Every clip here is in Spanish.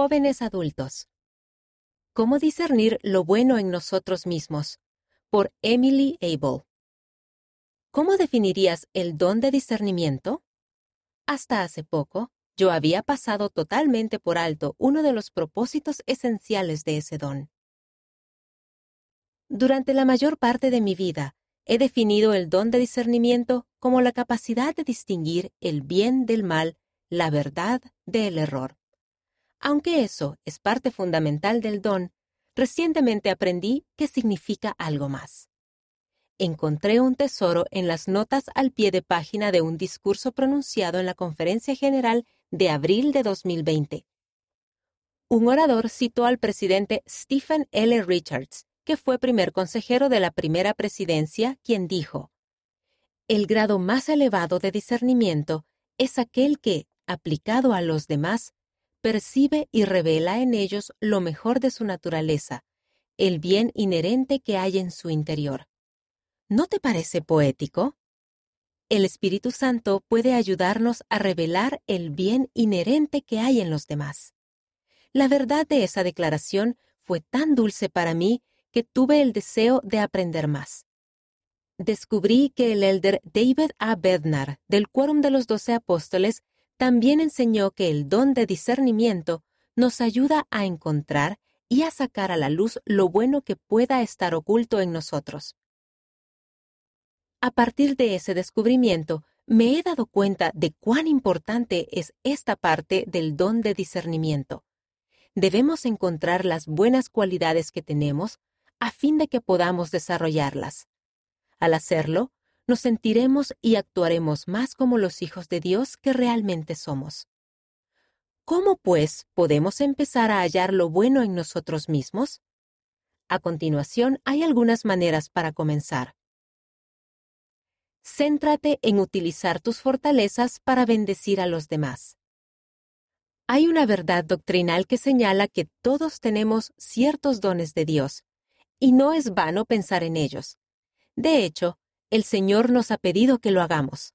Jóvenes adultos. ¿Cómo discernir lo bueno en nosotros mismos? Por Emily Abel. ¿Cómo definirías el don de discernimiento? Hasta hace poco, yo había pasado totalmente por alto uno de los propósitos esenciales de ese don. Durante la mayor parte de mi vida, he definido el don de discernimiento como la capacidad de distinguir el bien del mal, la verdad del error. Aunque eso es parte fundamental del don, recientemente aprendí que significa algo más. Encontré un tesoro en las notas al pie de página de un discurso pronunciado en la Conferencia General de abril de 2020. Un orador citó al presidente Stephen L. Richards, que fue primer consejero de la primera presidencia, quien dijo, El grado más elevado de discernimiento es aquel que, aplicado a los demás, percibe y revela en ellos lo mejor de su naturaleza, el bien inherente que hay en su interior. ¿No te parece poético? El Espíritu Santo puede ayudarnos a revelar el bien inherente que hay en los demás. La verdad de esa declaración fue tan dulce para mí que tuve el deseo de aprender más. Descubrí que el elder David A. Bednar, del Quórum de los Doce Apóstoles, también enseñó que el don de discernimiento nos ayuda a encontrar y a sacar a la luz lo bueno que pueda estar oculto en nosotros. A partir de ese descubrimiento, me he dado cuenta de cuán importante es esta parte del don de discernimiento. Debemos encontrar las buenas cualidades que tenemos a fin de que podamos desarrollarlas. Al hacerlo, nos sentiremos y actuaremos más como los hijos de Dios que realmente somos. ¿Cómo, pues, podemos empezar a hallar lo bueno en nosotros mismos? A continuación, hay algunas maneras para comenzar. Céntrate en utilizar tus fortalezas para bendecir a los demás. Hay una verdad doctrinal que señala que todos tenemos ciertos dones de Dios, y no es vano pensar en ellos. De hecho, el Señor nos ha pedido que lo hagamos.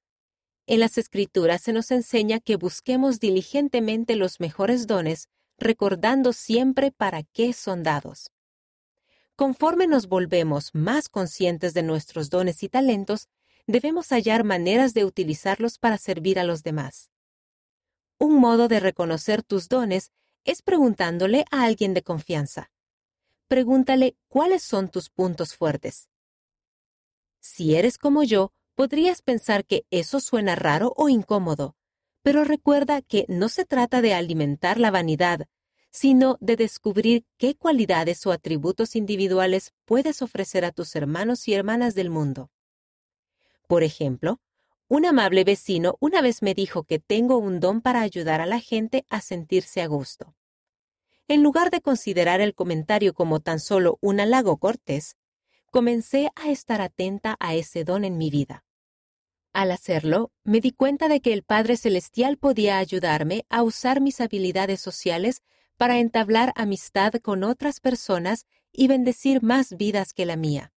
En las Escrituras se nos enseña que busquemos diligentemente los mejores dones, recordando siempre para qué son dados. Conforme nos volvemos más conscientes de nuestros dones y talentos, debemos hallar maneras de utilizarlos para servir a los demás. Un modo de reconocer tus dones es preguntándole a alguien de confianza. Pregúntale cuáles son tus puntos fuertes. Si eres como yo, podrías pensar que eso suena raro o incómodo, pero recuerda que no se trata de alimentar la vanidad, sino de descubrir qué cualidades o atributos individuales puedes ofrecer a tus hermanos y hermanas del mundo. Por ejemplo, un amable vecino una vez me dijo que tengo un don para ayudar a la gente a sentirse a gusto. En lugar de considerar el comentario como tan solo un halago cortés, comencé a estar atenta a ese don en mi vida. Al hacerlo, me di cuenta de que el Padre Celestial podía ayudarme a usar mis habilidades sociales para entablar amistad con otras personas y bendecir más vidas que la mía.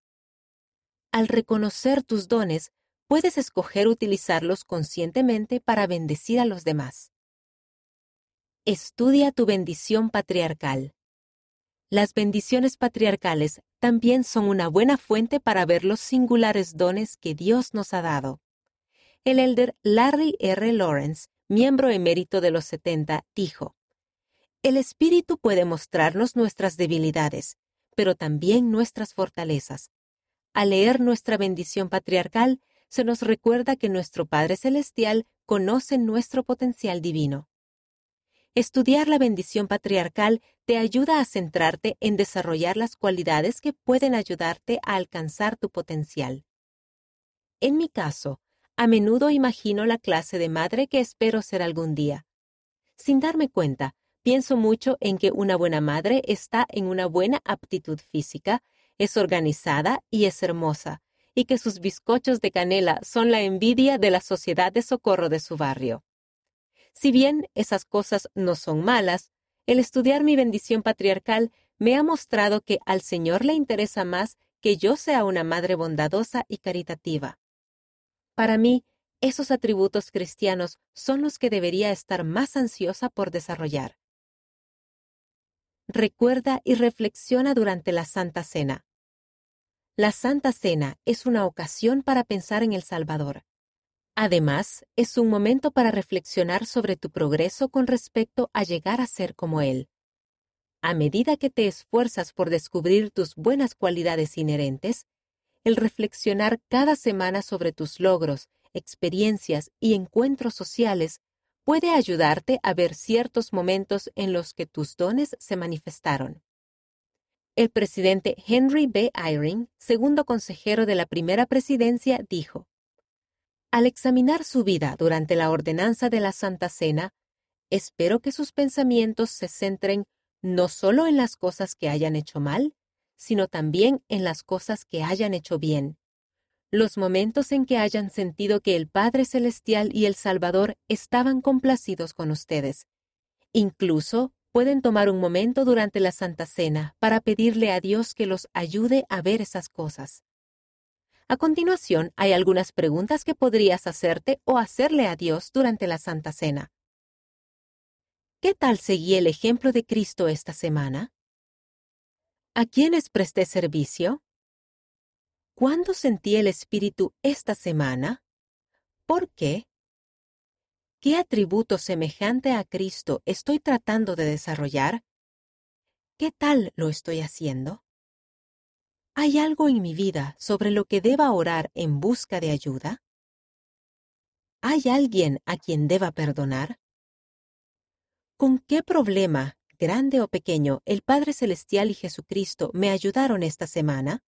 Al reconocer tus dones, puedes escoger utilizarlos conscientemente para bendecir a los demás. Estudia tu bendición patriarcal. Las bendiciones patriarcales también son una buena fuente para ver los singulares dones que Dios nos ha dado. El elder Larry R. Lawrence, miembro emérito de los 70, dijo, El Espíritu puede mostrarnos nuestras debilidades, pero también nuestras fortalezas. Al leer nuestra bendición patriarcal, se nos recuerda que nuestro Padre Celestial conoce nuestro potencial divino. Estudiar la bendición patriarcal te ayuda a centrarte en desarrollar las cualidades que pueden ayudarte a alcanzar tu potencial. En mi caso, a menudo imagino la clase de madre que espero ser algún día. Sin darme cuenta, pienso mucho en que una buena madre está en una buena aptitud física, es organizada y es hermosa, y que sus bizcochos de canela son la envidia de la sociedad de socorro de su barrio. Si bien esas cosas no son malas, el estudiar mi bendición patriarcal me ha mostrado que al Señor le interesa más que yo sea una madre bondadosa y caritativa. Para mí, esos atributos cristianos son los que debería estar más ansiosa por desarrollar. recuerda y reflexiona durante la Santa Cena. La Santa Cena es una ocasión para pensar en el Salvador. Además, es un momento para reflexionar sobre tu progreso con respecto a llegar a ser como Él. A medida que te esfuerzas por descubrir tus buenas cualidades inherentes, el reflexionar cada semana sobre tus logros, experiencias y encuentros sociales puede ayudarte a ver ciertos momentos en los que tus dones se manifestaron. El presidente Henry B. Eyring, segundo consejero de la primera presidencia, dijo, Al examinar su vida durante la ordenanza de la Santa Cena, espero que sus pensamientos se centren no solo en las cosas que hayan hecho mal, sino también en las cosas que hayan hecho bien. Los momentos en que hayan sentido que el Padre Celestial y el Salvador estaban complacidos con ustedes. Incluso pueden tomar un momento durante la Santa Cena para pedirle a Dios que los ayude a ver esas cosas. A continuación, hay algunas preguntas que podrías hacerte o hacerle a Dios durante la Santa Cena. ¿Qué tal seguí el ejemplo de Cristo esta semana? ¿A quiénes presté servicio? ¿Cuándo sentí el Espíritu esta semana? ¿Por qué? ¿Qué atributo semejante a Cristo estoy tratando de desarrollar? ¿Qué tal lo estoy haciendo? ¿Hay algo en mi vida sobre lo que deba orar en busca de ayuda? ¿Hay alguien a quien deba perdonar? ¿Con qué problema, grande o pequeño, el Padre Celestial y Jesucristo me ayudaron esta semana?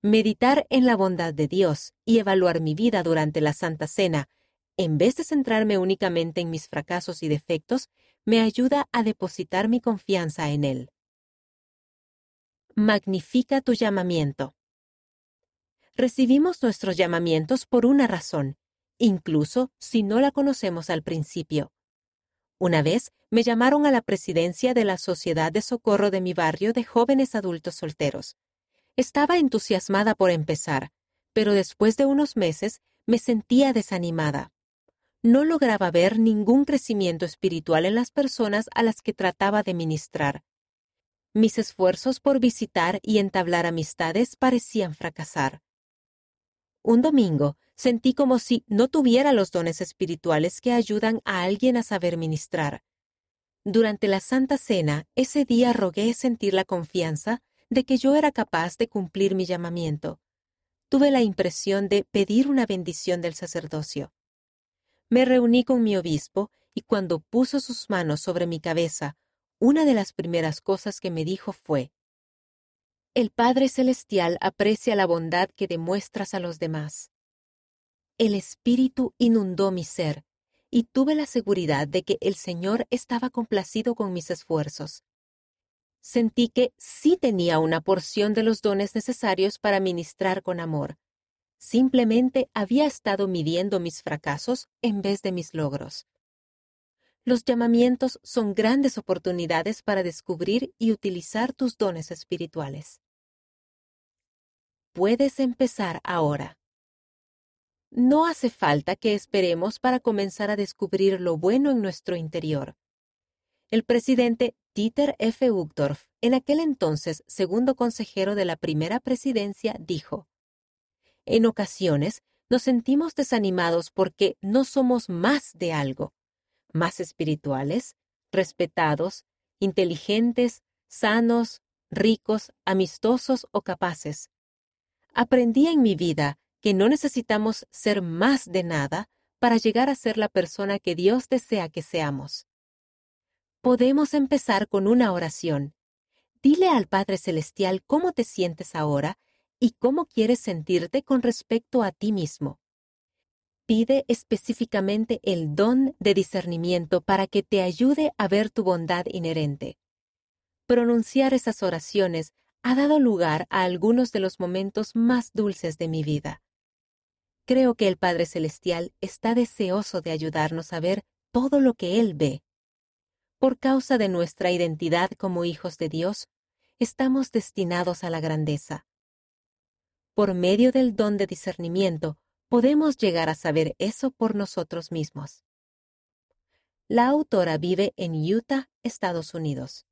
Meditar en la bondad de Dios y evaluar mi vida durante la Santa Cena en vez de centrarme únicamente en mis fracasos y defectos, me ayuda a depositar mi confianza en Él. Magnifica tu llamamiento. Recibimos nuestros llamamientos por una razón, incluso si no la conocemos al principio. Una vez me llamaron a la presidencia de la Sociedad de Socorro de mi barrio de jóvenes adultos solteros. Estaba entusiasmada por empezar, pero después de unos meses me sentía desanimada no lograba ver ningún crecimiento espiritual en las personas a las que trataba de ministrar. Mis esfuerzos por visitar y entablar amistades parecían fracasar. Un domingo sentí como si no tuviera los dones espirituales que ayudan a alguien a saber ministrar. Durante la Santa Cena, ese día rogué sentir la confianza de que yo era capaz de cumplir mi llamamiento. Tuve la impresión de pedir una bendición del sacerdocio. Me reuní con mi obispo y cuando puso sus manos sobre mi cabeza, una de las primeras cosas que me dijo fue, El Padre Celestial aprecia la bondad que demuestras a los demás. El Espíritu inundó mi ser, y tuve la seguridad de que el Señor estaba complacido con mis esfuerzos. Sentí que sí tenía una porción de los dones necesarios para ministrar con amor, Simplemente había estado midiendo mis fracasos en vez de mis logros. Los llamamientos son grandes oportunidades para descubrir y utilizar tus dones espirituales. Puedes empezar ahora. No hace falta que esperemos para comenzar a descubrir lo bueno en nuestro interior. El presidente Dieter F. Uchtdorf, en aquel entonces segundo consejero de la primera presidencia, dijo, en ocasiones nos sentimos desanimados porque no somos más de algo, más espirituales, respetados, inteligentes, sanos, ricos, amistosos o capaces. Aprendí en mi vida que no necesitamos ser más de nada para llegar a ser la persona que Dios desea que seamos. Podemos empezar con una oración. Dile al Padre Celestial cómo te sientes ahora y cómo quieres sentirte con respecto a ti mismo. Pide específicamente el don de discernimiento para que te ayude a ver tu bondad inherente. Pronunciar esas oraciones ha dado lugar a algunos de los momentos más dulces de mi vida. Creo que el Padre Celestial está deseoso de ayudarnos a ver todo lo que Él ve. Por causa de nuestra identidad como hijos de Dios, estamos destinados a la grandeza. Por medio del don de discernimiento, podemos llegar a saber eso por nosotros mismos. La autora vive en Utah, Estados Unidos.